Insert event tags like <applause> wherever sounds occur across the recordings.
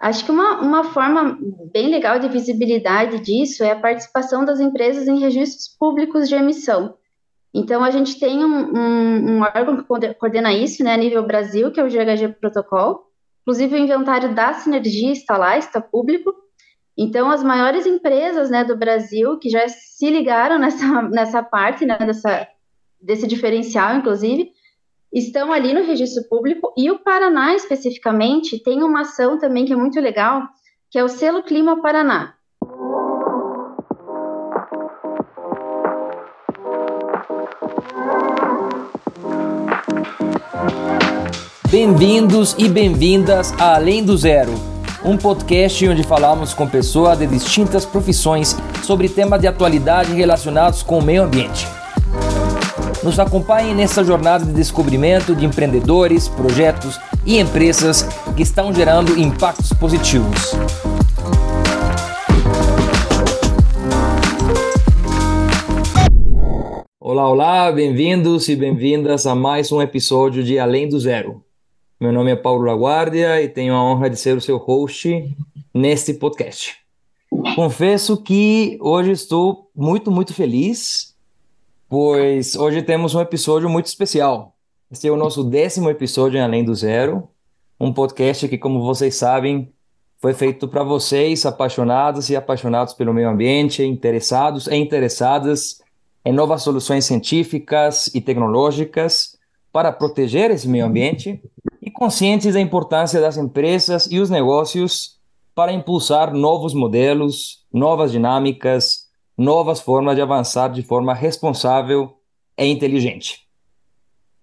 Acho que uma, uma forma bem legal de visibilidade disso é a participação das empresas em registros públicos de emissão. Então, a gente tem um, um, um órgão que coordena isso, né, a nível Brasil, que é o GHG Protocol. Inclusive, o inventário da sinergia está lá, está público. Então, as maiores empresas né, do Brasil que já se ligaram nessa, nessa parte, né, dessa, desse diferencial, inclusive, estão ali no registro público e o Paraná especificamente tem uma ação também que é muito legal, que é o selo Clima Paraná. Bem-vindos e bem-vindas a Além do Zero, um podcast onde falamos com pessoas de distintas profissões sobre temas de atualidade relacionados com o meio ambiente. Nos acompanhe nessa jornada de descobrimento de empreendedores, projetos e empresas que estão gerando impactos positivos. Olá, olá, bem-vindos e bem-vindas a mais um episódio de Além do Zero. Meu nome é Paulo Laguardia e tenho a honra de ser o seu host neste podcast. Confesso que hoje estou muito, muito feliz pois hoje temos um episódio muito especial. Este é o nosso décimo episódio em Além do Zero, um podcast que, como vocês sabem, foi feito para vocês, apaixonados e apaixonados pelo meio ambiente, interessados e interessadas em novas soluções científicas e tecnológicas para proteger esse meio ambiente e conscientes da importância das empresas e os negócios para impulsar novos modelos, novas dinâmicas novas formas de avançar de forma responsável e inteligente.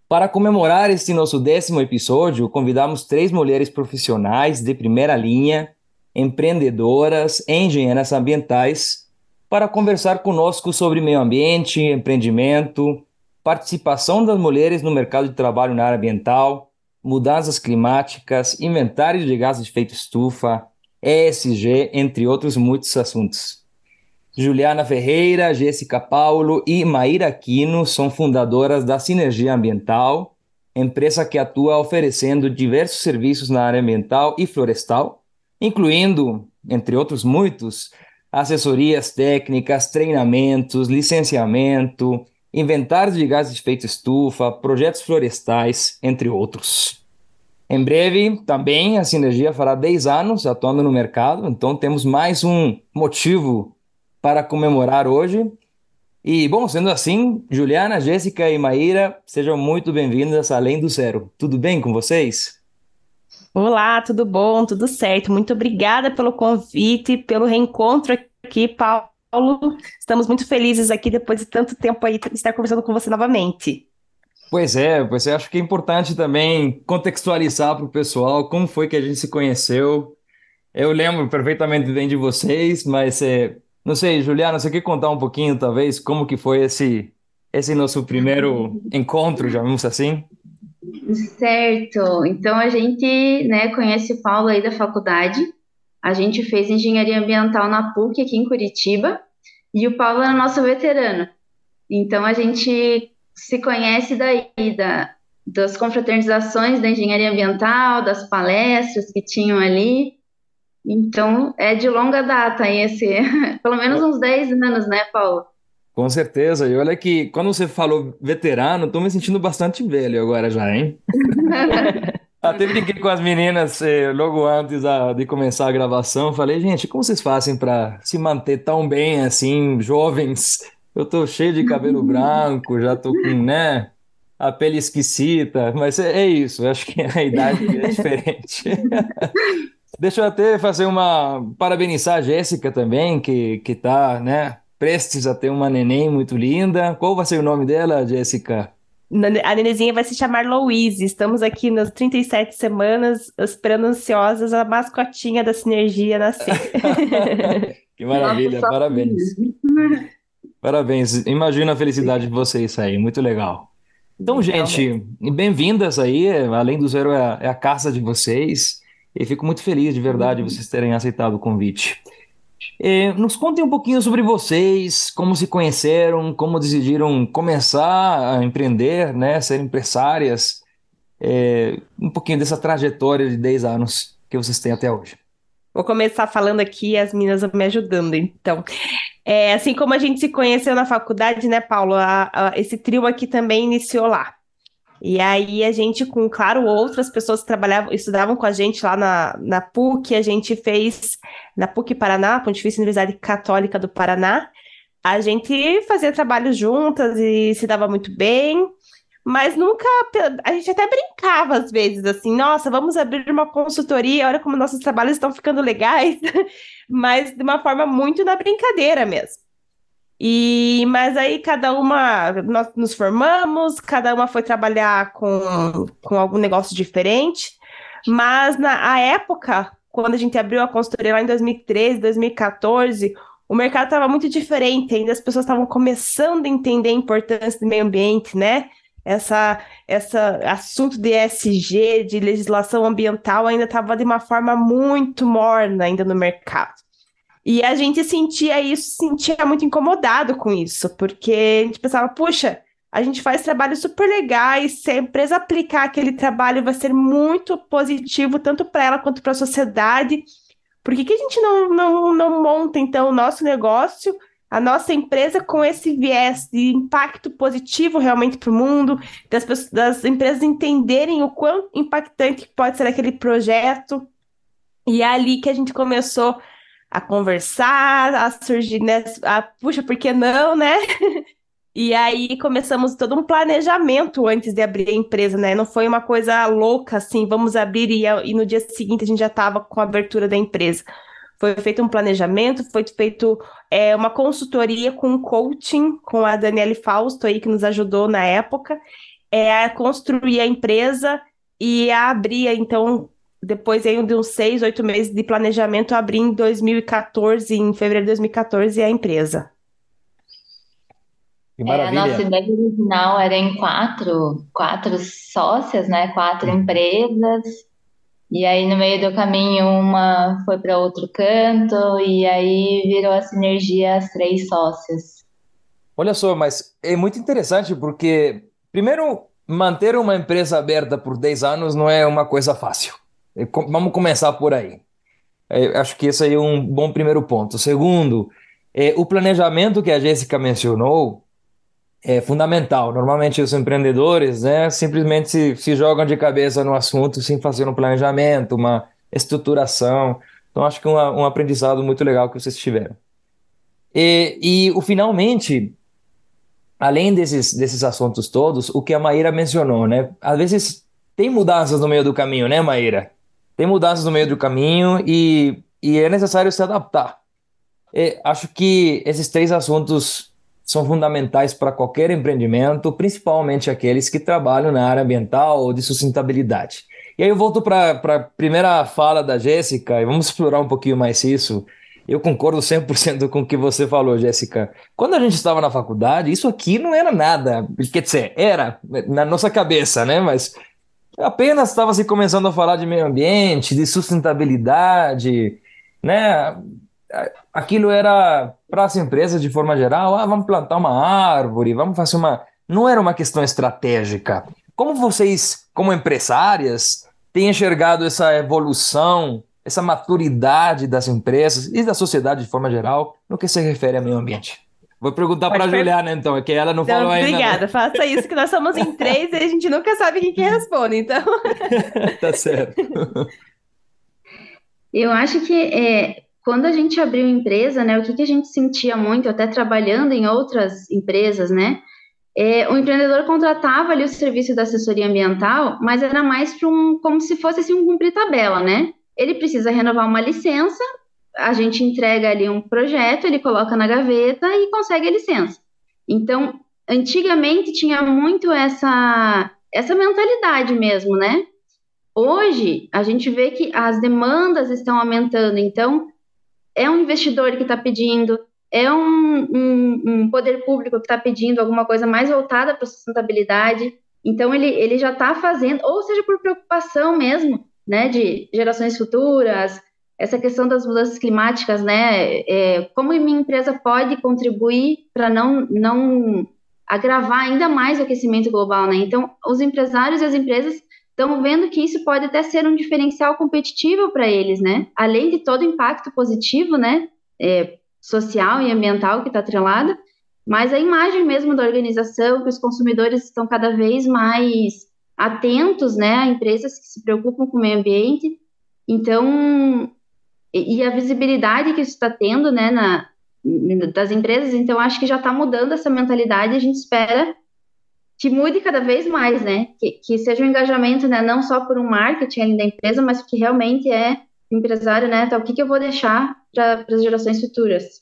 Para comemorar este nosso décimo episódio, convidamos três mulheres profissionais de primeira linha, empreendedoras e engenheiras ambientais, para conversar conosco sobre meio ambiente, empreendimento, participação das mulheres no mercado de trabalho na área ambiental, mudanças climáticas, inventário de gases de efeito estufa, ESG, entre outros muitos assuntos. Juliana Ferreira, Jéssica Paulo e Maíra Aquino são fundadoras da Sinergia Ambiental, empresa que atua oferecendo diversos serviços na área ambiental e florestal, incluindo, entre outros muitos, assessorias técnicas, treinamentos, licenciamento, inventários de gases de efeito estufa, projetos florestais, entre outros. Em breve, também, a Sinergia fará 10 anos atuando no mercado, então temos mais um motivo para comemorar hoje. E, bom, sendo assim, Juliana, Jéssica e Maíra, sejam muito bem-vindas a Além do Zero. Tudo bem com vocês? Olá, tudo bom? Tudo certo. Muito obrigada pelo convite, pelo reencontro aqui, Paulo. Estamos muito felizes aqui depois de tanto tempo aí estar conversando com você novamente. Pois é, pois é, acho que é importante também contextualizar para o pessoal como foi que a gente se conheceu. Eu lembro perfeitamente bem de vocês, mas é, não sei, Juliana, você quer contar um pouquinho, talvez, como que foi esse, esse nosso primeiro encontro, vimos assim? Certo. Então a gente, né, conhece o Paulo aí da faculdade. A gente fez engenharia ambiental na PUC aqui em Curitiba e o Paulo é nosso veterano. Então a gente se conhece daí da, das confraternizações da engenharia ambiental, das palestras que tinham ali. Então, é de longa data esse, <laughs> pelo menos uns 10 anos, né, Paulo? Com certeza. E olha que quando você falou veterano, estou me sentindo bastante velho agora já, hein? <laughs> Até brinquei com as meninas eh, logo antes a, de começar a gravação. Falei, gente, como vocês fazem para se manter tão bem assim, jovens? Eu tô cheio de cabelo <laughs> branco, já tô com, né, a pele esquisita, mas é, é isso, acho que a idade é diferente. Deixa eu até fazer uma parabenizar a Jéssica também, que que tá, né, prestes a ter uma neném muito linda. Qual vai ser o nome dela, Jéssica? A nenezinha vai se chamar Louise. Estamos aqui nas 37 semanas, esperando ansiosas a mascotinha da sinergia nascer. <laughs> que maravilha, Nossa, parabéns. Parabéns. Imagina a felicidade de vocês aí, muito legal. Então, gente, bem-vindas aí. Além do Zero é a, é a casa de vocês. E fico muito feliz de verdade uhum. vocês terem aceitado o convite. É, nos contem um pouquinho sobre vocês, como se conheceram, como decidiram começar a empreender, né, ser empresárias, é, um pouquinho dessa trajetória de 10 anos que vocês têm até hoje. Vou começar falando aqui as meninas me ajudando, então. É, assim como a gente se conheceu na faculdade, né, Paulo? A, a, esse trio aqui também iniciou lá. E aí a gente, com, claro, outras pessoas que trabalhavam, estudavam com a gente lá na, na PUC, a gente fez na PUC Paraná, Pontifícia Universidade Católica do Paraná, a gente fazia trabalho juntas e se dava muito bem, mas nunca. A gente até brincava às vezes, assim, nossa, vamos abrir uma consultoria, olha como nossos trabalhos estão ficando legais, <laughs> mas de uma forma muito na brincadeira mesmo. E, mas aí cada uma, nós nos formamos, cada uma foi trabalhar com, com algum negócio diferente, mas na a época, quando a gente abriu a consultoria lá em 2013, 2014, o mercado estava muito diferente, ainda as pessoas estavam começando a entender a importância do meio ambiente, né? Essa, essa assunto de ESG, de legislação ambiental, ainda estava de uma forma muito morna ainda no mercado. E a gente sentia isso, sentia muito incomodado com isso, porque a gente pensava, puxa, a gente faz trabalhos super legais, se a empresa aplicar aquele trabalho vai ser muito positivo, tanto para ela quanto para a sociedade. Por que, que a gente não, não, não monta, então, o nosso negócio, a nossa empresa com esse viés de impacto positivo realmente para o mundo, das, das empresas entenderem o quão impactante pode ser aquele projeto? E é ali que a gente começou a conversar, a surgir, né? A, puxa, por que não, né? <laughs> E aí começamos todo um planejamento antes de abrir a empresa, né? Não foi uma coisa louca assim, vamos abrir e, e no dia seguinte a gente já estava com a abertura da empresa. Foi feito um planejamento, foi feito é, uma consultoria com coaching com a Daniele Fausto aí que nos ajudou na época, é, a construir a empresa e a abrir então depois aí de uns seis, oito meses de planejamento, abri em 2014, em fevereiro de 2014, a empresa. Que maravilha. É, a nossa ideia original era em quatro, quatro sócias, né? Quatro empresas. E aí, no meio do caminho, uma foi para outro canto, e aí virou a sinergia as três sócias. Olha só, mas é muito interessante porque, primeiro, manter uma empresa aberta por 10 anos não é uma coisa fácil. Vamos começar por aí. É, acho que esse aí é um bom primeiro ponto. Segundo, é, o planejamento que a Jéssica mencionou é fundamental. Normalmente os empreendedores né, simplesmente se, se jogam de cabeça no assunto sem fazer um planejamento, uma estruturação. Então acho que é um, um aprendizado muito legal que vocês tiveram. E, e o finalmente, além desses, desses assuntos todos, o que a Maíra mencionou, né? Às vezes tem mudanças no meio do caminho, né, Maíra? Tem mudanças no meio do caminho e, e é necessário se adaptar. E acho que esses três assuntos são fundamentais para qualquer empreendimento, principalmente aqueles que trabalham na área ambiental ou de sustentabilidade. E aí eu volto para a primeira fala da Jéssica e vamos explorar um pouquinho mais isso. Eu concordo 100% com o que você falou, Jéssica. Quando a gente estava na faculdade, isso aqui não era nada. Quer dizer, era na nossa cabeça, né? Mas apenas estava se começando a falar de meio ambiente, de sustentabilidade, né? Aquilo era para as empresas de forma geral, ah, vamos plantar uma árvore, vamos fazer uma. Não era uma questão estratégica. Como vocês, como empresárias, têm enxergado essa evolução, essa maturidade das empresas e da sociedade de forma geral no que se refere ao meio ambiente? Vou perguntar para a Juliana, então, é que ela não, falou obrigada, ainda. Obrigada, faça isso, que nós somos em <laughs> três e a gente nunca sabe quem que responde, então. <laughs> tá certo. Eu acho que é, quando a gente abriu empresa, né, o que, que a gente sentia muito, até trabalhando em outras empresas, né, é, o empreendedor contratava ali o serviço da assessoria ambiental, mas era mais para um, como se fosse assim, um cumprir tabela, né? Ele precisa renovar uma licença, a gente entrega ali um projeto, ele coloca na gaveta e consegue a licença. Então, antigamente tinha muito essa, essa mentalidade mesmo, né? Hoje, a gente vê que as demandas estão aumentando, então, é um investidor que está pedindo, é um, um, um, poder público que está pedindo alguma coisa mais voltada para a sustentabilidade, então ele, ele já está fazendo, ou seja, por preocupação mesmo, né, de gerações futuras, essa questão das mudanças climáticas, né? É, como minha empresa pode contribuir para não, não agravar ainda mais o aquecimento global, né? Então, os empresários e as empresas estão vendo que isso pode até ser um diferencial competitivo para eles, né? Além de todo o impacto positivo, né? É, social e ambiental que está atrelado, mas a imagem mesmo da organização, que os consumidores estão cada vez mais atentos, né, a empresas que se preocupam com o meio ambiente. Então, e a visibilidade que isso está tendo, né, na, das empresas, então acho que já está mudando essa mentalidade a gente espera que mude cada vez mais, né, que, que seja um engajamento, né, não só por um marketing da empresa, mas que realmente é empresário, né, então o que, que eu vou deixar para as gerações futuras.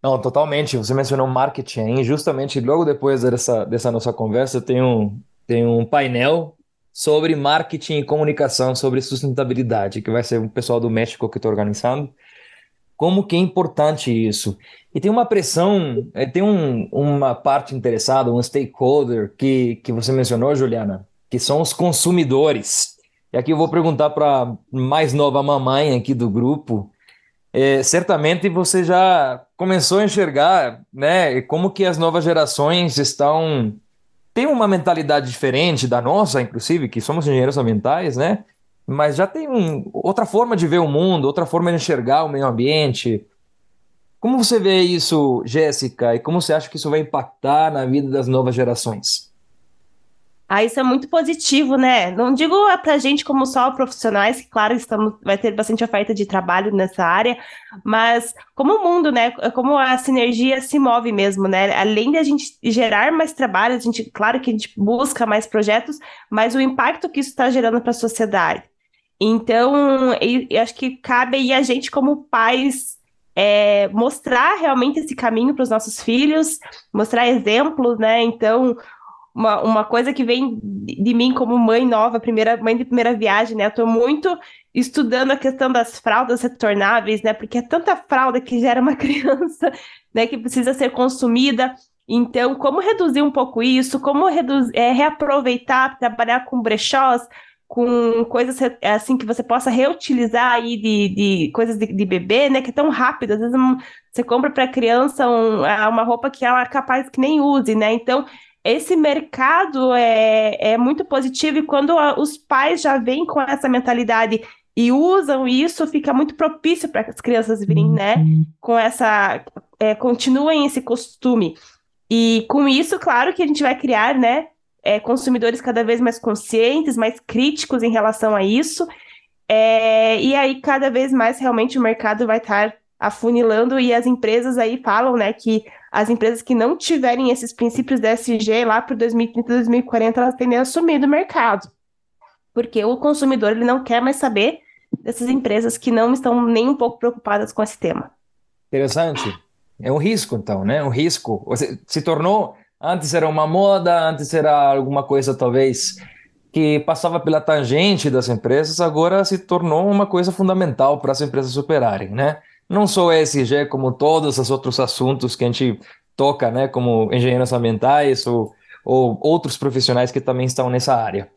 Não, totalmente. Você mencionou marketing. Justamente logo depois dessa, dessa nossa conversa, tem um, tem um painel sobre marketing e comunicação, sobre sustentabilidade, que vai ser o pessoal do México que está organizando. Como que é importante isso? E tem uma pressão, é, tem um, uma parte interessada, um stakeholder que, que você mencionou, Juliana, que são os consumidores. E aqui eu vou perguntar para mais nova mamãe aqui do grupo, é, certamente você já começou a enxergar, né, como que as novas gerações estão têm uma mentalidade diferente da nossa, inclusive, que somos engenheiros ambientais, né? Mas já tem um, outra forma de ver o mundo, outra forma de enxergar o meio ambiente. Como você vê isso, Jéssica, e como você acha que isso vai impactar na vida das novas gerações? Ah, isso é muito positivo, né? Não digo para a gente como só profissionais, que claro, estamos, vai ter bastante oferta de trabalho nessa área, mas como o mundo, né? Como a sinergia se move mesmo, né? Além de a gente gerar mais trabalho, a gente, claro que a gente busca mais projetos, mas o impacto que isso está gerando para a sociedade. Então, eu acho que cabe aí a gente, como pais, é, mostrar realmente esse caminho para os nossos filhos, mostrar exemplos, né? Então, uma, uma coisa que vem de mim como mãe nova, primeira mãe de primeira viagem, né? Eu tô muito estudando a questão das fraldas retornáveis, né? Porque é tanta fralda que gera uma <laughs> criança, né? Que precisa ser consumida. Então, como reduzir um pouco isso? Como reduzir, é, reaproveitar, trabalhar com brechós, com coisas assim que você possa reutilizar aí de, de coisas de, de bebê, né? Que é tão rápido. Às vezes um, você compra para a criança um, uma roupa que ela é capaz que nem use, né? Então, esse mercado é, é muito positivo e quando os pais já vêm com essa mentalidade e usam isso, fica muito propício para as crianças virem, né? Uhum. Com essa. É, continuem esse costume. E com isso, claro que a gente vai criar, né? É, consumidores cada vez mais conscientes, mais críticos em relação a isso. É, e aí, cada vez mais, realmente, o mercado vai estar afunilando e as empresas aí falam, né, que as empresas que não tiverem esses princípios da SG lá para 2030, 2040, elas tendem a sumir do mercado. Porque o consumidor ele não quer mais saber dessas empresas que não estão nem um pouco preocupadas com esse tema. Interessante. É um risco, então, né? Um risco. Se tornou. Antes era uma moda, antes era alguma coisa, talvez, que passava pela tangente das empresas, agora se tornou uma coisa fundamental para as empresas superarem, né? Não só ESG, como todos os outros assuntos que a gente toca, né, como engenheiros ambientais ou, ou outros profissionais que também estão nessa área.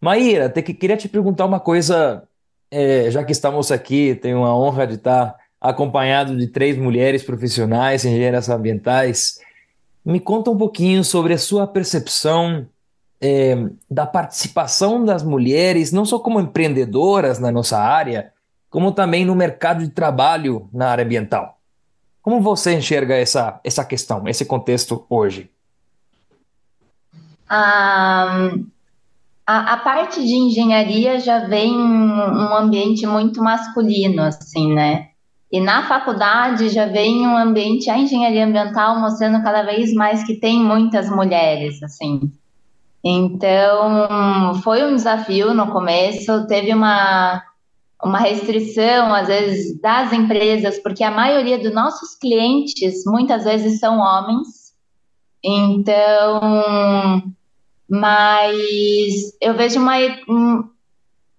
Maíra, te, queria te perguntar uma coisa, é, já que estamos aqui, tenho a honra de estar acompanhado de três mulheres profissionais, engenheiras ambientais. Me conta um pouquinho sobre a sua percepção é, da participação das mulheres, não só como empreendedoras na nossa área, como também no mercado de trabalho na área ambiental. Como você enxerga essa, essa questão, esse contexto hoje? a, a parte de engenharia já vem um ambiente muito masculino, assim, né? E na faculdade já vem um ambiente, a engenharia ambiental mostrando cada vez mais que tem muitas mulheres, assim. Então, foi um desafio no começo, teve uma uma restrição, às vezes, das empresas, porque a maioria dos nossos clientes muitas vezes são homens. Então, mas eu vejo uma, um,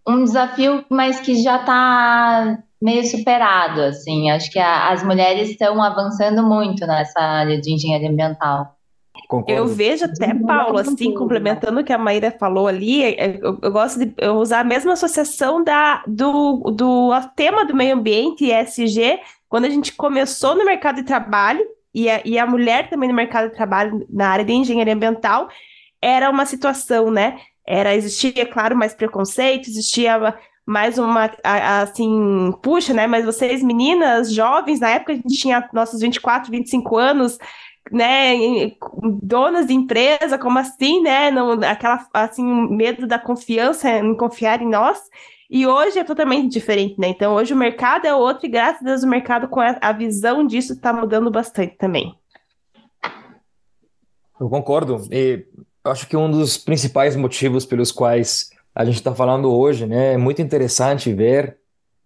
um desafio, mas que já está meio superado, assim. Acho que a, as mulheres estão avançando muito nessa área de engenharia ambiental. Concordo. Eu vejo até, Paulo, assim, complementando o que a Maíra falou ali, é, é, eu, eu, gosto de usar a mesma associação da, do, do tema do meio ambiente, ESG, quando a gente começou no mercado de trabalho, e a, e a mulher também no mercado de trabalho na área de engenharia ambiental, era uma situação, né, era existia, claro, mais preconceito, existia mais uma, assim, puxa, né? Mas vocês, meninas, jovens, na época a gente tinha nossos 24, 25 anos, né? Donas de empresa, como assim, né? Não, aquela, assim, medo da confiança em confiar em nós. E hoje é totalmente diferente, né? Então, hoje o mercado é outro, e graças a Deus o mercado, com a, a visão disso, está mudando bastante também. Eu concordo. E acho que um dos principais motivos pelos quais a gente está falando hoje, né, é muito interessante ver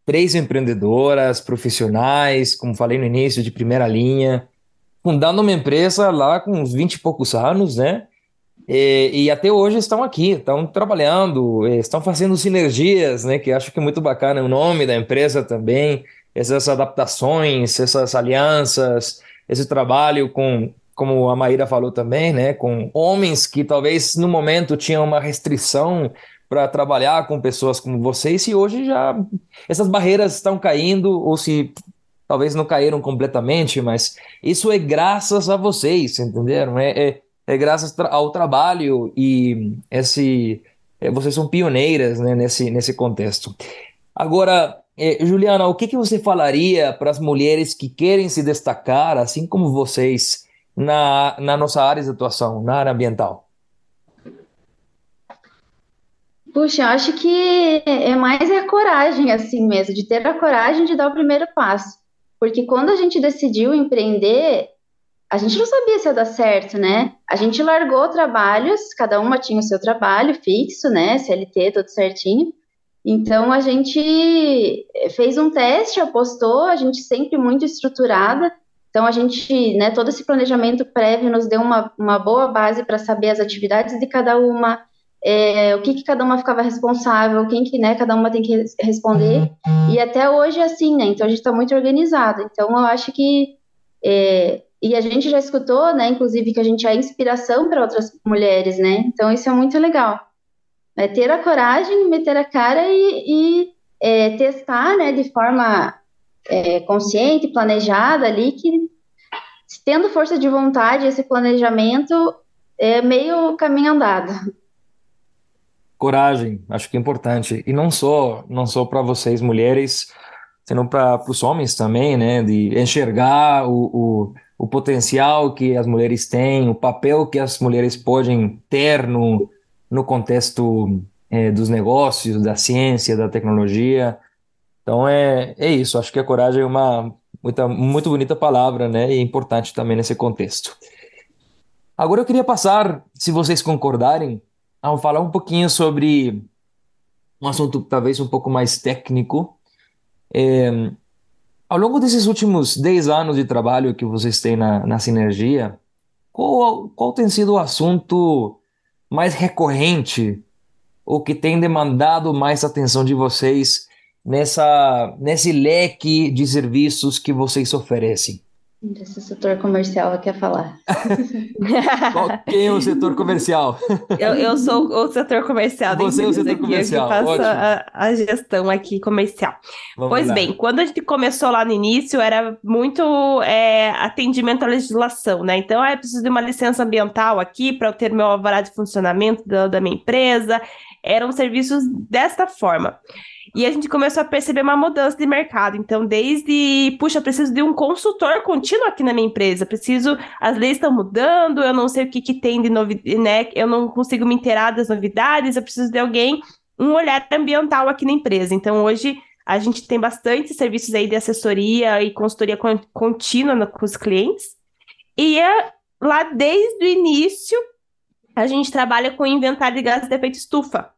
três empreendedoras profissionais, como falei no início, de primeira linha, fundando uma empresa lá com uns 20 e poucos anos, né? E, e, até hoje estão aqui, estão trabalhando, estão fazendo sinergias, né? Que acho que é muito bacana o nome da empresa também, essas adaptações, essas alianças, esse trabalho com como a Maíra falou também, né, com homens que talvez no momento tinham uma restrição para trabalhar com pessoas como vocês, e hoje já essas barreiras estão caindo, ou se talvez não caíram completamente, mas isso é graças a vocês, entenderam? É, é, é graças ao trabalho e esse é, vocês são pioneiras né, nesse, nesse contexto. Agora, é, Juliana, o que, que você falaria para as mulheres que querem se destacar, assim como vocês, na, na nossa área de atuação, na área ambiental? Puxa, acho que é mais a coragem, assim mesmo, de ter a coragem de dar o primeiro passo. Porque quando a gente decidiu empreender, a gente não sabia se ia dar certo, né? A gente largou trabalhos, cada uma tinha o seu trabalho fixo, né? CLT, tudo certinho. Então a gente fez um teste, apostou, a gente sempre muito estruturada. Então, a gente, né, todo esse planejamento prévio nos deu uma, uma boa base para saber as atividades de cada uma, é, o que, que cada uma ficava responsável, quem que, né, cada uma tem que responder, e até hoje é assim, né, então a gente está muito organizado, então eu acho que, é, e a gente já escutou, né, inclusive que a gente é inspiração para outras mulheres, né, então isso é muito legal, é ter a coragem, meter a cara e, e é, testar, né, de forma é, consciente, planejada ali, que tendo força de vontade, esse planejamento é meio caminho andado. Coragem, acho que é importante. E não só, não só para vocês mulheres, senão para os homens também, né? De enxergar o, o, o, potencial que as mulheres têm, o papel que as mulheres podem ter no, no contexto é, dos negócios, da ciência, da tecnologia. Então é, é isso, acho que a coragem é uma muita, muito bonita palavra, né? E importante também nesse contexto. Agora eu queria passar, se vocês concordarem, a falar um pouquinho sobre um assunto talvez um pouco mais técnico. É, ao longo desses últimos 10 anos de trabalho que vocês têm na, na Sinergia, qual, qual tem sido o assunto mais recorrente ou que tem demandado mais atenção de vocês nessa, nesse leque de serviços que vocês oferecem? Esse setor comercial quer falar. <laughs> Quem é o setor comercial? Eu, eu sou o setor comercial. Você é o setor aqui, comercial. Eu faço a, a, gestão aqui comercial. Vamos pois lá. bem, quando a gente começou lá no início, era muito é, atendimento à legislação, né? Então, ah, eu preciso de uma licença ambiental aqui para eu ter meu alvará de funcionamento da, da minha empresa. Eram serviços desta forma. E a gente começou a perceber uma mudança de mercado. Então, desde, puxa, preciso de um consultor contínuo aqui na minha empresa. Preciso, as leis estão mudando, eu não sei o que, que tem de novidade, né? Eu não consigo me inteirar das novidades, eu preciso de alguém, um olhar ambiental aqui na empresa. Então, hoje a gente tem bastante serviços aí de assessoria e consultoria contínua com os clientes. E é, lá desde o início, a gente trabalha com inventário de gases de efeito estufa.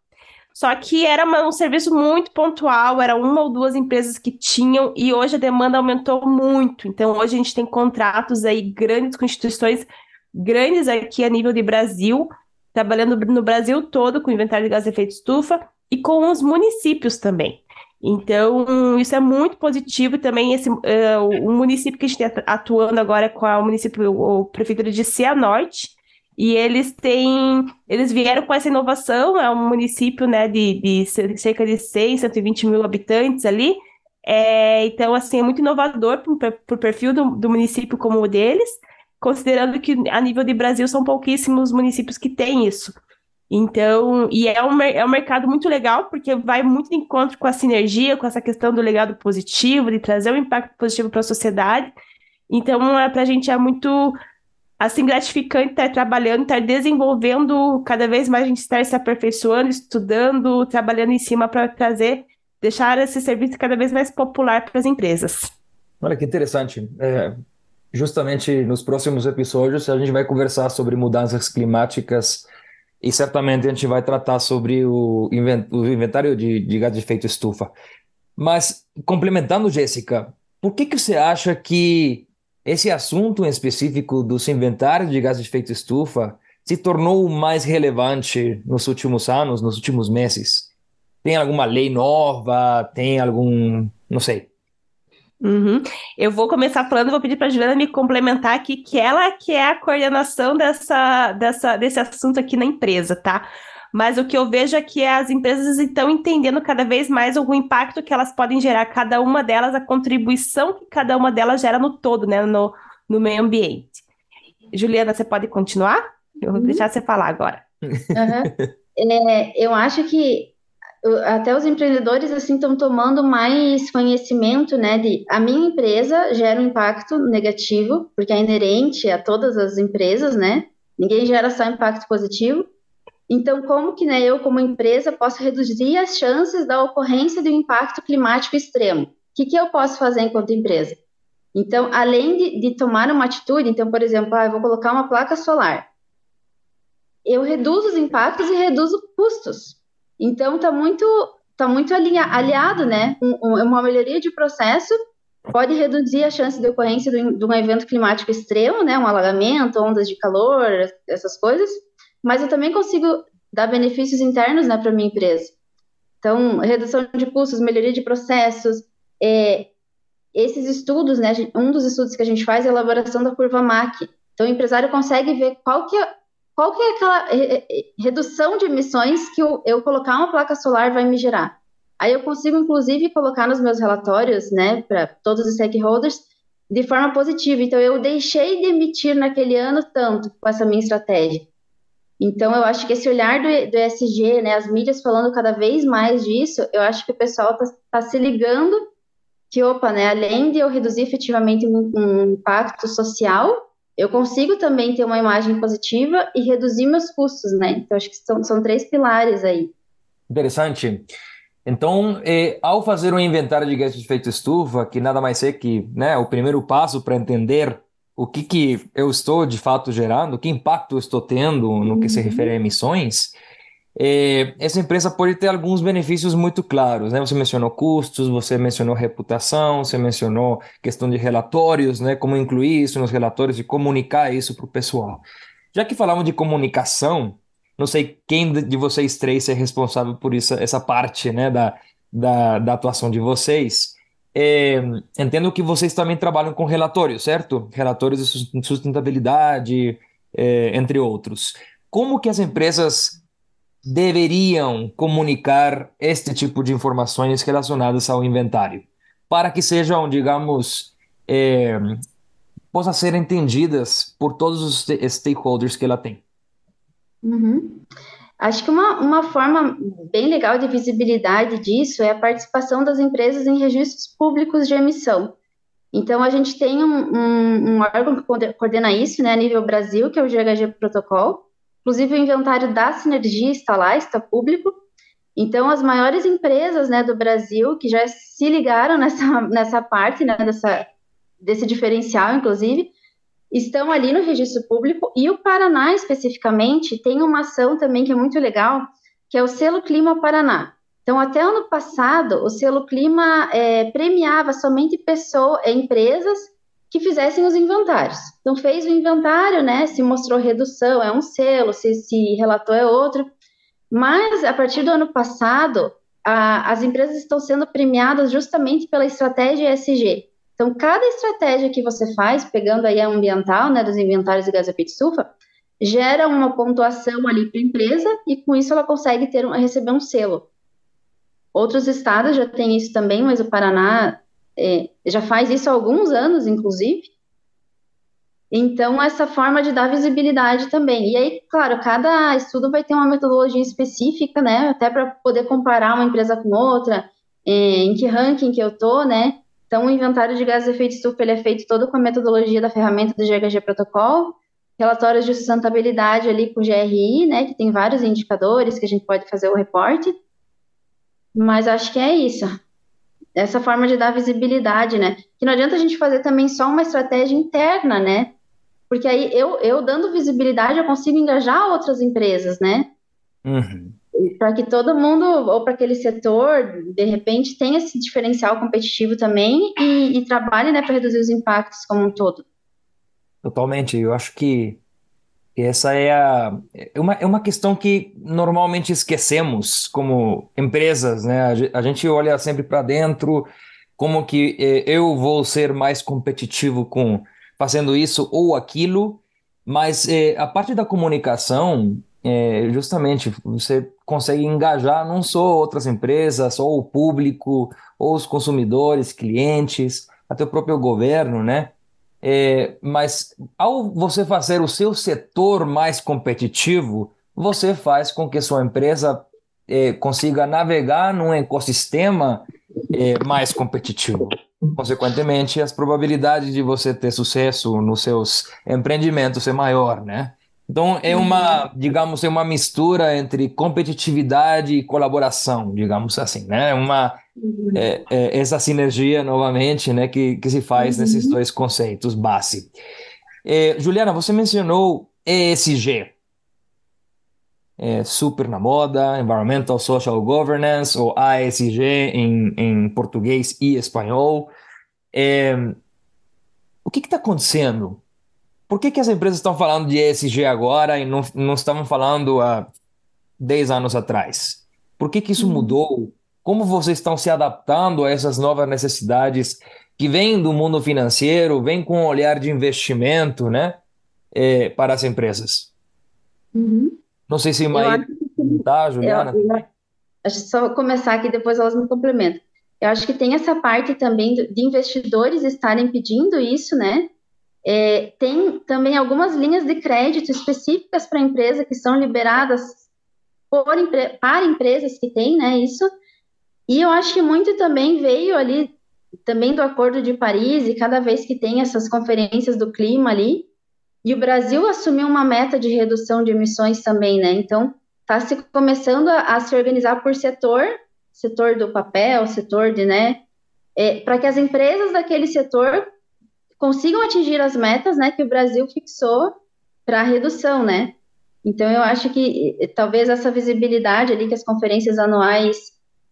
Só que era um serviço muito pontual, era uma ou duas empresas que tinham, e hoje a demanda aumentou muito. Então, hoje a gente tem contratos aí grandes com instituições grandes aqui a nível de Brasil, trabalhando no Brasil todo com inventário de gás de efeito estufa e com os municípios também. Então, isso é muito positivo também. Esse, uh, o município que a gente está atuando agora é com a município, o Prefeitura de Cianorte, e eles têm, eles vieram com essa inovação, é um município né, de, de cerca de 100, 120 mil habitantes ali. É, então, assim, é muito inovador para o perfil do, do município como o deles, considerando que a nível de Brasil são pouquíssimos municípios que têm isso. Então, e é um, é um mercado muito legal, porque vai muito de encontro com a sinergia, com essa questão do legado positivo, de trazer um impacto positivo para a sociedade. Então, é, para a gente é muito assim gratificante estar trabalhando, estar desenvolvendo cada vez mais a gente estar se aperfeiçoando, estudando, trabalhando em cima para trazer, deixar esse serviço cada vez mais popular para as empresas. Olha que interessante. É, justamente nos próximos episódios a gente vai conversar sobre mudanças climáticas e certamente a gente vai tratar sobre o, inventário de, de gás de efeito estufa. Mas, complementando, Jéssica, por que, que você acha que esse assunto em específico dos inventários de gás de efeito estufa se tornou mais relevante nos últimos anos, nos últimos meses? Tem alguma lei nova? Tem algum. Não sei. Uhum. Eu vou começar falando, vou pedir para a Juliana me complementar aqui, que ela que é a coordenação dessa, dessa, desse assunto aqui na empresa, tá? Mas o que eu vejo é que as empresas estão entendendo cada vez mais o impacto que elas podem gerar, cada uma delas, a contribuição que cada uma delas gera no todo, né? No, no meio ambiente. Juliana, você pode continuar? Eu vou uhum. deixar você falar agora. Uhum. É, eu acho que até os empreendedores assim estão tomando mais conhecimento, né, de a minha empresa gera um impacto negativo, porque é inerente a todas as empresas, né? Ninguém gera só impacto positivo. Então, como que né, eu, como empresa, posso reduzir as chances da ocorrência de um impacto climático extremo? O que, que eu posso fazer enquanto empresa? Então, além de, de tomar uma atitude, então, por exemplo, ah, eu vou colocar uma placa solar, eu reduzo os impactos e reduzo custos. Então, está muito, tá muito aliado, né? Um, uma melhoria de processo pode reduzir a chance de ocorrência de um evento climático extremo, né? Um alagamento, ondas de calor, essas coisas. Mas eu também consigo dar benefícios internos, né, para minha empresa. Então, redução de custos, melhoria de processos, é, esses estudos, né, um dos estudos que a gente faz é a elaboração da curva MAC. Então, o empresário consegue ver qual que é qual que é aquela redução de emissões que eu, eu colocar uma placa solar vai me gerar? Aí eu consigo, inclusive, colocar nos meus relatórios, né, para todos os stakeholders, de forma positiva. Então, eu deixei de emitir naquele ano tanto com essa minha estratégia. Então, eu acho que esse olhar do, do ESG, né, as mídias falando cada vez mais disso, eu acho que o pessoal está tá se ligando que, opa, né, além de eu reduzir efetivamente um, um impacto social, eu consigo também ter uma imagem positiva e reduzir meus custos, né? Então, acho que são, são três pilares aí. Interessante. Então, eh, ao fazer um inventário de gás de efeito estufa, que nada mais é que né, o primeiro passo para entender o que, que eu estou de fato gerando, que impacto eu estou tendo no que se uhum. refere a emissões, é, essa empresa pode ter alguns benefícios muito claros, né? Você mencionou custos, você mencionou reputação, você mencionou questão de relatórios, né? Como incluir isso nos relatórios e comunicar isso para o pessoal. Já que falamos de comunicação, não sei quem de vocês três é responsável por isso, essa parte, né? Da, da, da atuação de vocês. É, entendo que vocês também trabalham com relatórios, certo? Relatórios de sustentabilidade, é, entre outros. Como que as empresas deveriam comunicar este tipo de informações relacionadas ao inventário, para que sejam, digamos, é, possam ser entendidas por todos os stakeholders que ela tem. Uhum. Acho que uma, uma forma bem legal de visibilidade disso é a participação das empresas em registros públicos de emissão. Então, a gente tem um, um, um órgão que coordena isso, né, a nível Brasil, que é o GHG Protocol, Inclusive, o inventário da Sinergia está lá, está público. Então, as maiores empresas né, do Brasil que já se ligaram nessa, nessa parte, né, dessa, desse diferencial, inclusive, estão ali no registro público. E o Paraná, especificamente, tem uma ação também que é muito legal, que é o Selo Clima Paraná. Então, até ano passado, o Selo Clima é, premiava somente pessoas, empresas que fizessem os inventários. Então, fez o inventário, né? Se mostrou redução, é um selo, se, se relatou, é outro. Mas, a partir do ano passado, a, as empresas estão sendo premiadas justamente pela estratégia ESG. Então, cada estratégia que você faz, pegando aí a ambiental, né, dos inventários de gás efeito estufa, gera uma pontuação ali para a empresa e com isso ela consegue ter receber um selo. Outros estados já têm isso também, mas o Paraná é, já faz isso há alguns anos, inclusive. Então, essa forma de dar visibilidade também. E aí, claro, cada estudo vai ter uma metodologia específica, né? Até para poder comparar uma empresa com outra, eh, em que ranking que eu tô, né? Então, o inventário de gases de efeito estufa ele é feito todo com a metodologia da ferramenta do GHG Protocol, relatórios de sustentabilidade ali com o GRI, né? Que tem vários indicadores que a gente pode fazer o reporte. Mas acho que é isso. Essa forma de dar visibilidade, né? Que não adianta a gente fazer também só uma estratégia interna, né? Porque aí eu, eu dando visibilidade, eu consigo engajar outras empresas, né? Uhum. Para que todo mundo, ou para aquele setor, de repente, tenha esse diferencial competitivo também e, e trabalhe né, para reduzir os impactos como um todo. Totalmente. Eu acho que essa é, a, é, uma, é uma questão que normalmente esquecemos como empresas, né? A gente olha sempre para dentro, como que eh, eu vou ser mais competitivo com fazendo isso ou aquilo, mas é, a parte da comunicação, é, justamente, você consegue engajar não só outras empresas, ou o público, ou os consumidores, clientes, até o próprio governo, né? É, mas ao você fazer o seu setor mais competitivo, você faz com que sua empresa é, consiga navegar num ecossistema é, mais competitivo. Consequentemente, as probabilidades de você ter sucesso nos seus empreendimentos é maior, né? Então é uma, digamos, é uma mistura entre competitividade e colaboração, digamos assim, né? Uma é, é, essa sinergia novamente, né, que, que se faz uhum. nesses dois conceitos base. É, Juliana, você mencionou ESG, é super na moda, Environmental Social Governance, ou ASG em, em português e espanhol. É, o que está acontecendo? Por que, que as empresas estão falando de ESG agora e não, não estavam falando há 10 anos atrás? Por que, que isso uhum. mudou? Como vocês estão se adaptando a essas novas necessidades que vêm do mundo financeiro, vêm com um olhar de investimento né, é, para as empresas? Uhum. Não sei se mais tá, Juliana. Eu, eu, acho só começar aqui, depois elas me complementam. Eu acho que tem essa parte também de investidores estarem pedindo isso, né? É, tem também algumas linhas de crédito específicas para a empresa que são liberadas por, para empresas que têm, né? Isso. E eu acho que muito também veio ali também do Acordo de Paris e cada vez que tem essas conferências do clima ali, e o Brasil assumiu uma meta de redução de emissões também, né? Então, está se começando a, a, se organizar por setor, setor do papel, setor de, né? É, para que as empresas daquele setor consigam atingir as metas, né, que o Brasil fixou para a redução, né? Então, eu acho que talvez essa visibilidade ali que as conferências anuais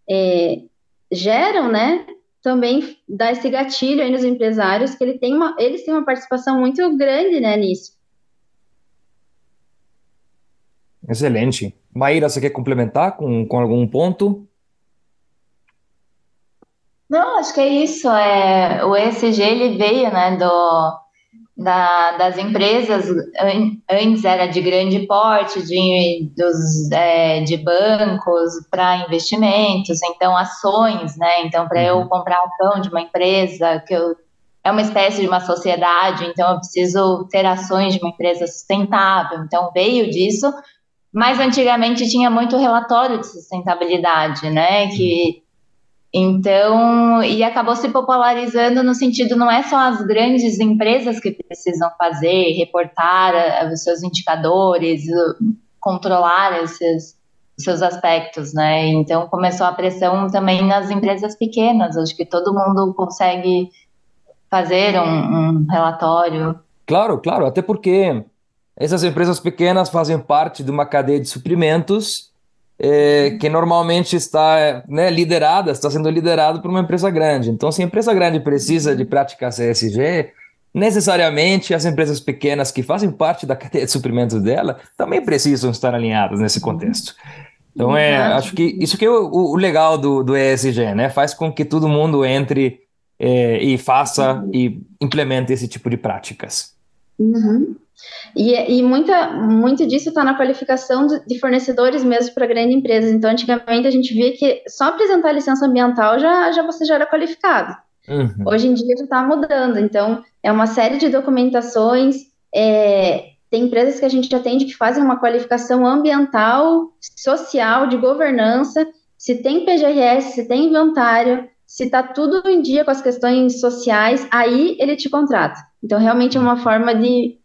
é, geram, né, também dá esse gatilho aí nos empresários, que ele tem uma, eles têm uma participação muito grande né, nisso. Excelente. Maíra, você quer complementar com, com algum ponto? Não, acho que é isso. É, o ESG ele veio né, do, da, das empresas, antes era de grande porte, de, dos, é, de bancos para investimentos, então ações, né? Então, para eu uhum. comprar um pão de uma empresa, que eu, é uma espécie de uma sociedade, então eu preciso ter ações de uma empresa sustentável. Então, veio disso, mas antigamente tinha muito relatório de sustentabilidade, né? Que então, e acabou se popularizando no sentido, não é só as grandes empresas que precisam fazer, reportar uh, os seus indicadores, controlar esses seus aspectos, né? Então começou a pressão também nas empresas pequenas. Acho que todo mundo consegue fazer um, um relatório. Claro, claro, até porque essas empresas pequenas fazem parte de uma cadeia de suprimentos é, que normalmente está né, liderada, está sendo liderado por uma empresa grande. Então, se a empresa grande precisa de práticas ESG, necessariamente as empresas pequenas que fazem parte da cadeia de suprimentos dela também precisam estar alinhadas nesse contexto. Então, é, acho que isso que é o, o legal do, do ESG, né? Faz com que todo mundo entre é, e faça e implemente esse tipo de práticas. Uhum. E, e muita, muito disso está na qualificação de fornecedores mesmo para grandes empresas. Então, antigamente a gente via que só apresentar licença ambiental já, já você já era qualificado. Uhum. Hoje em dia já está mudando. Então, é uma série de documentações é, tem empresas que a gente atende que fazem uma qualificação ambiental, social, de governança, se tem PGRS, se tem inventário, se está tudo em dia com as questões sociais, aí ele te contrata. Então, realmente é uma forma de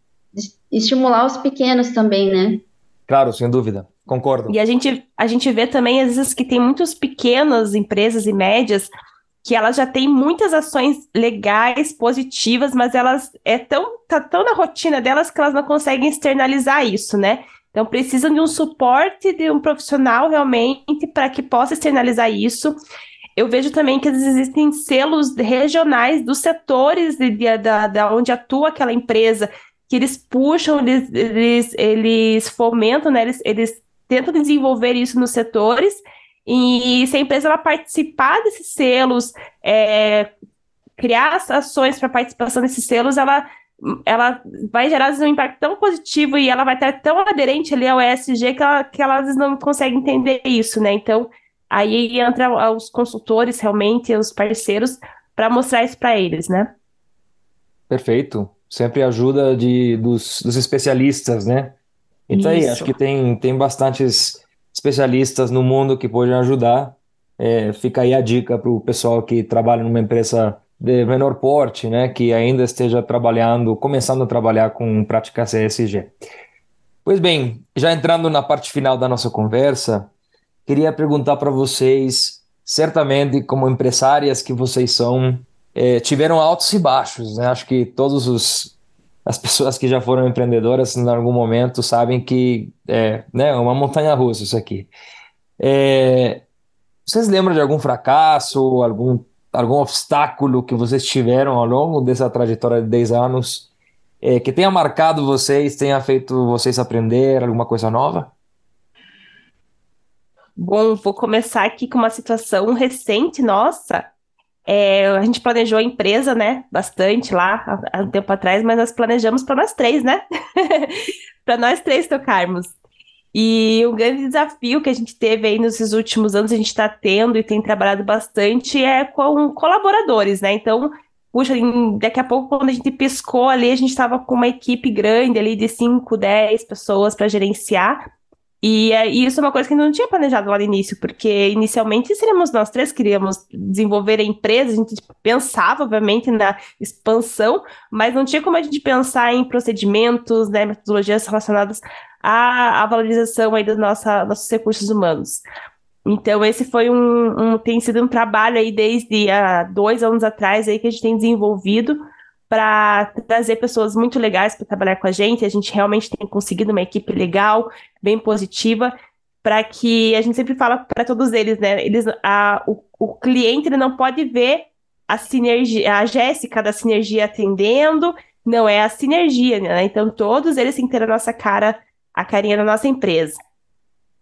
estimular os pequenos também, né? Claro, sem dúvida. Concordo. E a gente, a gente vê também, às vezes, que tem muitas pequenas empresas e médias que elas já têm muitas ações legais, positivas, mas elas é tão, tá tão na rotina delas que elas não conseguem externalizar isso, né? Então precisam de um suporte de um profissional realmente para que possa externalizar isso. Eu vejo também que existem selos regionais dos setores de, de, de, de onde atua aquela empresa, que eles puxam, eles, eles, eles fomentam, né? eles, eles tentam desenvolver isso nos setores e se a empresa ela participar desses selos, é, criar ações para participação desses selos, ela, ela vai gerar um impacto tão positivo e ela vai estar tão aderente ali ao ESG que, ela, que elas não conseguem entender isso, né? Então, aí entra os consultores realmente, os parceiros, para mostrar isso para eles, né? Perfeito. Sempre ajuda de, dos, dos especialistas, né? Então aí, acho que tem, tem bastantes especialistas no mundo que podem ajudar. É, fica aí a dica para o pessoal que trabalha numa empresa de menor porte, né, que ainda esteja trabalhando, começando a trabalhar com práticas ESG. Pois bem, já entrando na parte final da nossa conversa, queria perguntar para vocês, certamente como empresárias que vocês são, é, tiveram altos e baixos, né? Acho que todos os as pessoas que já foram empreendedoras em algum momento sabem que é né, uma montanha russa isso aqui. É, vocês lembram de algum fracasso, algum, algum obstáculo que vocês tiveram ao longo dessa trajetória de 10 anos é, que tenha marcado vocês, tenha feito vocês aprender alguma coisa nova? Bom, vou começar aqui com uma situação recente nossa, é, a gente planejou a empresa, né? Bastante lá há, um tempo atrás, mas nós planejamos para nós três, né? <laughs> para nós três tocarmos. E o grande desafio que a gente teve aí nos últimos anos, a gente está tendo e tem trabalhado bastante, é com colaboradores, né? Então, puxa, daqui a pouco, quando a gente piscou ali, a gente estava com uma equipe grande ali de 5, 10 pessoas para gerenciar. E, é, e, isso é uma coisa que não tinha planejado lá no início, porque inicialmente seríamos nós três que queríamos desenvolver a empresa, a gente pensava, obviamente, na expansão, mas não tinha como a gente pensar em procedimentos, né, metodologias relacionadas à, à valorização aí dos nossa, nossos recursos humanos. Então, esse foi um, um, tem sido um trabalho aí desde há dois anos atrás aí que a gente tem desenvolvido para trazer pessoas muito legais para trabalhar com a gente. A gente realmente tem conseguido uma equipe legal, bem positiva, para que a gente sempre fala para todos eles, né? Eles, a, o, o cliente ele não pode ver a sinergia, a Jéssica da sinergia atendendo, não é a sinergia, né? Então todos eles têm que ter a nossa cara, a carinha da nossa empresa.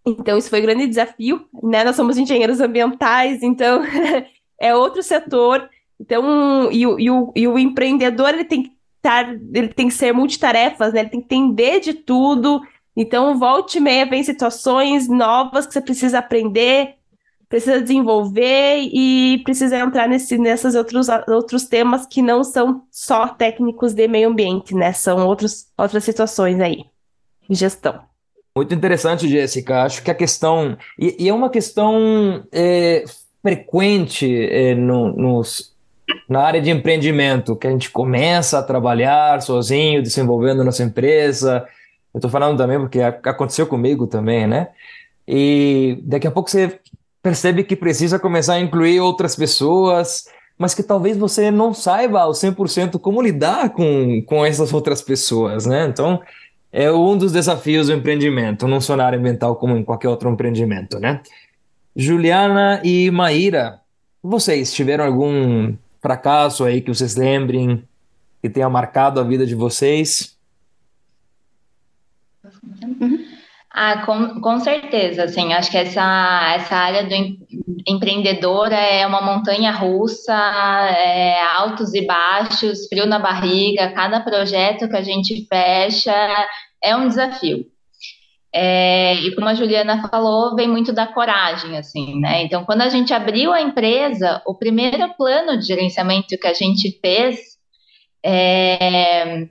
Então isso foi um grande desafio, né? Nós somos engenheiros ambientais, então <laughs> é outro setor então, e, e, o, e o empreendedor ele tem que estar, ele tem que ser multitarefas, né? Ele tem que entender de tudo. Então, volte e meia vem situações novas que você precisa aprender, precisa desenvolver e precisa entrar nesse, nesses outros, outros temas que não são só técnicos de meio ambiente, né? São outros, outras situações aí, gestão. Muito interessante, Jéssica. Acho que a questão. E, e é uma questão é, frequente é, no, nos na área de empreendimento, que a gente começa a trabalhar sozinho, desenvolvendo nossa empresa. Eu estou falando também porque aconteceu comigo também, né? E daqui a pouco você percebe que precisa começar a incluir outras pessoas, mas que talvez você não saiba ao 100% como lidar com, com essas outras pessoas, né? Então, é um dos desafios do empreendimento, não só na área ambiental como em qualquer outro empreendimento, né? Juliana e Maíra, vocês tiveram algum fracasso aí que vocês lembrem, que tenha marcado a vida de vocês? Ah, com, com certeza, assim, acho que essa, essa área do empreendedor é uma montanha russa, é, altos e baixos, frio na barriga, cada projeto que a gente fecha é um desafio. É, e como a Juliana falou, vem muito da coragem, assim, né? Então, quando a gente abriu a empresa, o primeiro plano de gerenciamento que a gente fez, é,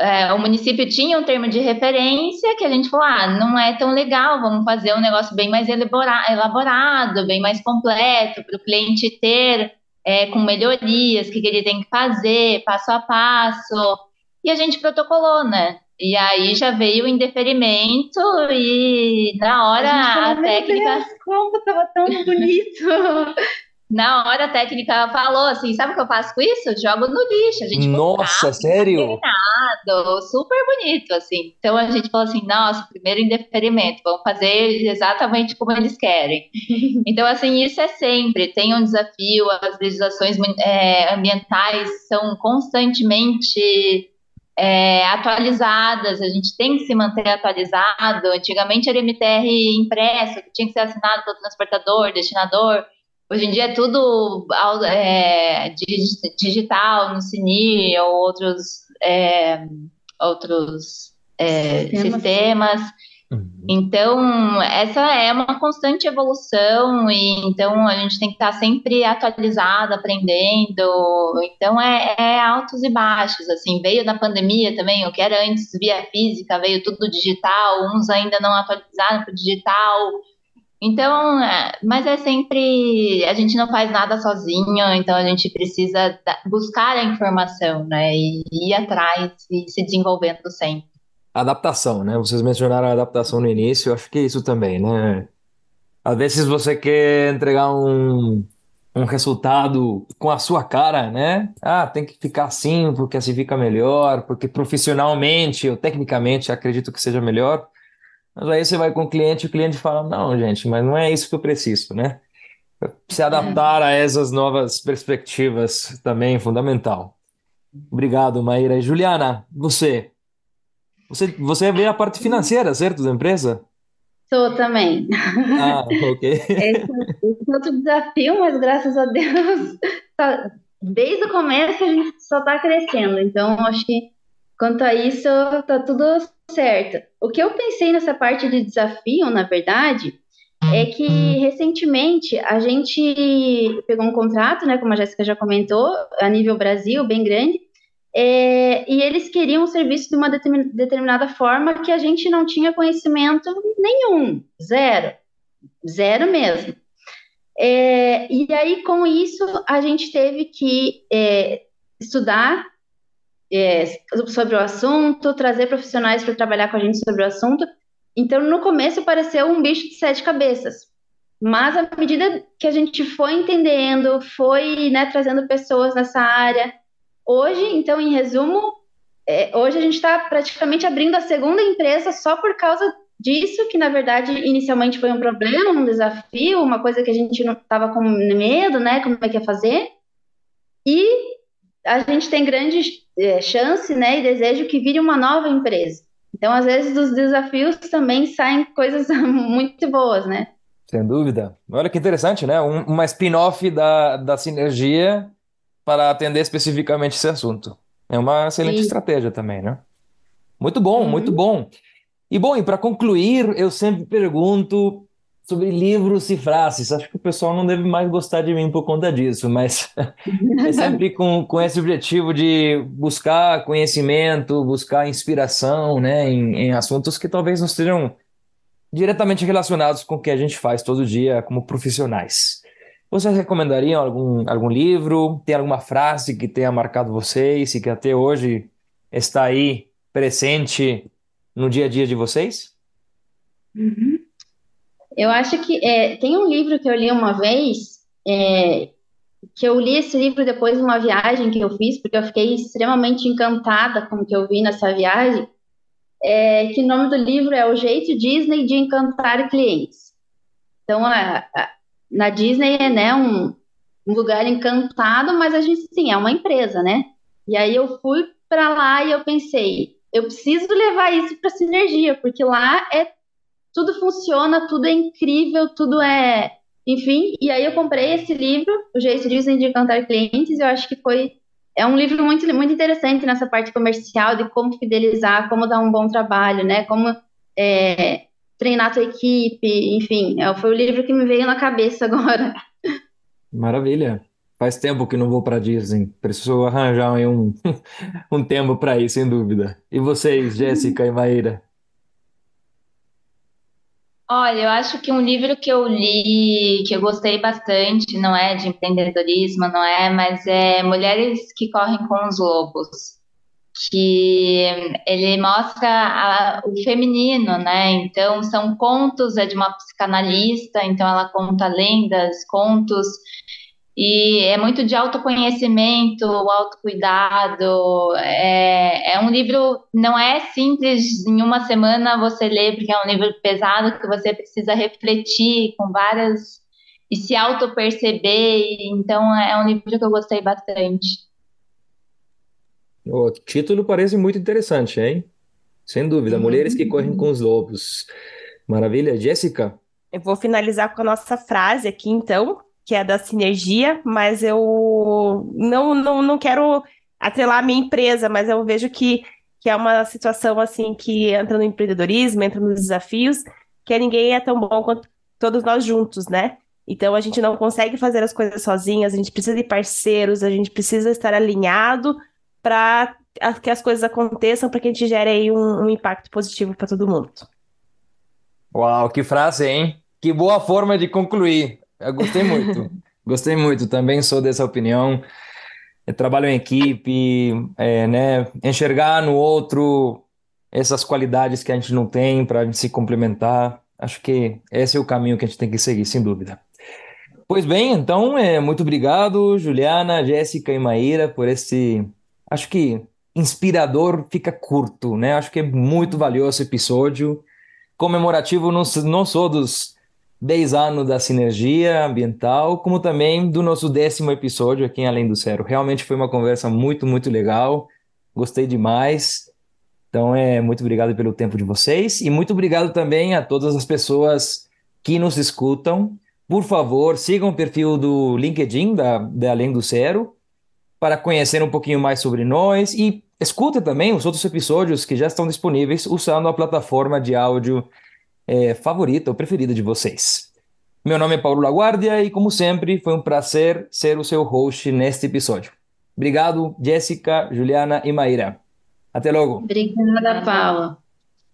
é, o município tinha um termo de referência que a gente falou, ah, não é tão legal, vamos fazer um negócio bem mais elaborado, bem mais completo, para o cliente ter é, com melhorias, o que, que ele tem que fazer, passo a passo. E a gente protocolou, né? E aí já veio o indeferimento e na hora a, a técnica. Deus, como tava tão bonito! <laughs> na hora a técnica falou assim: sabe o que eu faço com isso? jogo no lixo. A gente Nossa, sério? super bonito, assim. Então a gente falou assim: nossa, primeiro indeferimento, vamos fazer exatamente como eles querem. <laughs> então, assim, isso é sempre, tem um desafio, as legislações é, ambientais são constantemente é, atualizadas, a gente tem que se manter atualizado. Antigamente era MTR impresso, que tinha que ser assinado pelo transportador, destinador. Hoje em dia é tudo é, digital, no Cine ou outros, é, outros é, sistemas. sistemas. Uhum. Então, essa é uma constante evolução, e então a gente tem que estar sempre atualizado, aprendendo. Então, é, é altos e baixos. Assim, veio na pandemia também, o que era antes via física, veio tudo digital, uns ainda não atualizaram para o digital. Então, é, mas é sempre. A gente não faz nada sozinho, então a gente precisa buscar a informação, né? E ir atrás e se desenvolvendo sempre. Adaptação, né? Vocês mencionaram a adaptação no início, eu acho que é isso também, né? Às vezes você quer entregar um, um resultado com a sua cara, né? Ah, tem que ficar assim porque assim fica melhor, porque profissionalmente ou tecnicamente acredito que seja melhor. Mas aí você vai com o cliente e o cliente fala: Não, gente, mas não é isso que eu preciso, né? Se adaptar a essas novas perspectivas também é fundamental. Obrigado, Maíra. Juliana, você. Você, você vê a parte financeira, certo, da empresa? Sou também. Ah, ok. <laughs> Esse, é outro desafio, mas graças a Deus, tá, desde o começo a gente só está crescendo. Então, acho que quanto a isso, tá tudo certo. O que eu pensei nessa parte de desafio, na verdade, é que recentemente a gente pegou um contrato, né, como a Jéssica já comentou, a nível Brasil, bem grande, é, e eles queriam um serviço de uma determinada forma que a gente não tinha conhecimento nenhum, zero, zero mesmo. É, e aí, com isso, a gente teve que é, estudar é, sobre o assunto, trazer profissionais para trabalhar com a gente sobre o assunto. Então, no começo, pareceu um bicho de sete cabeças. Mas, à medida que a gente foi entendendo, foi né, trazendo pessoas nessa área, hoje, então, em resumo, é, hoje a gente está praticamente abrindo a segunda empresa só por causa disso, que na verdade inicialmente foi um problema, um desafio, uma coisa que a gente não estava com medo, né? Como é que ia fazer. E a gente tem grande é, chance né, e desejo que vire uma nova empresa. Então, às vezes, dos desafios também saem coisas <laughs> muito boas, né? Sem dúvida. Olha que interessante, né? Um, uma spin-off da, da sinergia para atender especificamente esse assunto. É uma excelente Sim. estratégia também, né? Muito bom, uhum. muito bom. E bom, e para concluir, eu sempre pergunto sobre livros e frases. Acho que o pessoal não deve mais gostar de mim por conta disso, mas <laughs> é sempre com, com esse objetivo de buscar conhecimento, buscar inspiração né, em, em assuntos que talvez não estejam diretamente relacionados com o que a gente faz todo dia como profissionais. Vocês recomendariam algum, algum livro? Tem alguma frase que tenha marcado vocês e que até hoje está aí presente no dia a dia de vocês? Uhum. Eu acho que é, tem um livro que eu li uma vez, é, que eu li esse livro depois de uma viagem que eu fiz, porque eu fiquei extremamente encantada com o que eu vi nessa viagem, é, que o nome do livro é O Jeito Disney de Encantar Clientes. Então, a, a, na Disney é né, um, um lugar encantado, mas a gente, sim, é uma empresa, né? E aí eu fui para lá e eu pensei, eu preciso levar isso para sinergia, porque lá é tudo funciona, tudo é incrível, tudo é. Enfim, e aí eu comprei esse livro, O Jeito Disney de Encantar Clientes, e eu acho que foi. É um livro muito, muito interessante nessa parte comercial, de como fidelizar, como dar um bom trabalho, né? Como é, treinar a tua equipe, enfim. É, foi o livro que me veio na cabeça <laughs> agora. Maravilha. Faz tempo que não vou para Disney. Preciso arranjar um, <laughs> um tempo para ir, sem dúvida. E vocês, Jéssica e Maíra? Olha, eu acho que um livro que eu li, que eu gostei bastante, não é de empreendedorismo, não é, mas é Mulheres que Correm com os Lobos, que ele mostra a, o feminino, né? Então, são contos, é de uma psicanalista, então ela conta lendas, contos e é muito de autoconhecimento, autocuidado. É, é um livro, não é simples em uma semana você ler, porque é um livro pesado que você precisa refletir com várias. e se auto-perceber. Então, é um livro que eu gostei bastante. O título parece muito interessante, hein? Sem dúvida. Uhum. Mulheres que correm com os lobos. Maravilha. Jéssica? Eu vou finalizar com a nossa frase aqui, então que é da sinergia, mas eu não, não, não quero atrelar a minha empresa, mas eu vejo que, que é uma situação assim que entra no empreendedorismo, entra nos desafios, que ninguém é tão bom quanto todos nós juntos, né? Então a gente não consegue fazer as coisas sozinhas, a gente precisa de parceiros, a gente precisa estar alinhado para que as coisas aconteçam, para que a gente gere aí um, um impacto positivo para todo mundo. Uau, que frase, hein? Que boa forma de concluir. Eu gostei muito. <laughs> gostei muito. Também sou dessa opinião. Eu trabalho em equipe, é, né? Enxergar no outro essas qualidades que a gente não tem para a gente se complementar. Acho que esse é o caminho que a gente tem que seguir, sem dúvida. Pois bem, então, é, muito obrigado, Juliana, Jéssica e Maíra, por esse. Acho que inspirador fica curto, né? Acho que é muito valioso episódio. Comemorativo não, não só dos 10 anos da sinergia ambiental, como também do nosso décimo episódio aqui em Além do Zero. Realmente foi uma conversa muito, muito legal. Gostei demais. Então, é muito obrigado pelo tempo de vocês e muito obrigado também a todas as pessoas que nos escutam. Por favor, sigam o perfil do LinkedIn da, da Além do Zero para conhecer um pouquinho mais sobre nós e escutem também os outros episódios que já estão disponíveis usando a plataforma de áudio é, favorita ou preferida de vocês. Meu nome é Paulo Laguardia e, como sempre, foi um prazer ser o seu host neste episódio. Obrigado, Jéssica, Juliana e Maíra. Até logo. Obrigada, Paula.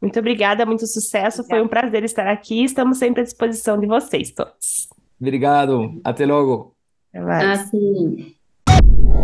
Muito obrigada, muito sucesso. Foi um prazer estar aqui. Estamos sempre à disposição de vocês todos. Obrigado. Até logo. Até mais. Assim.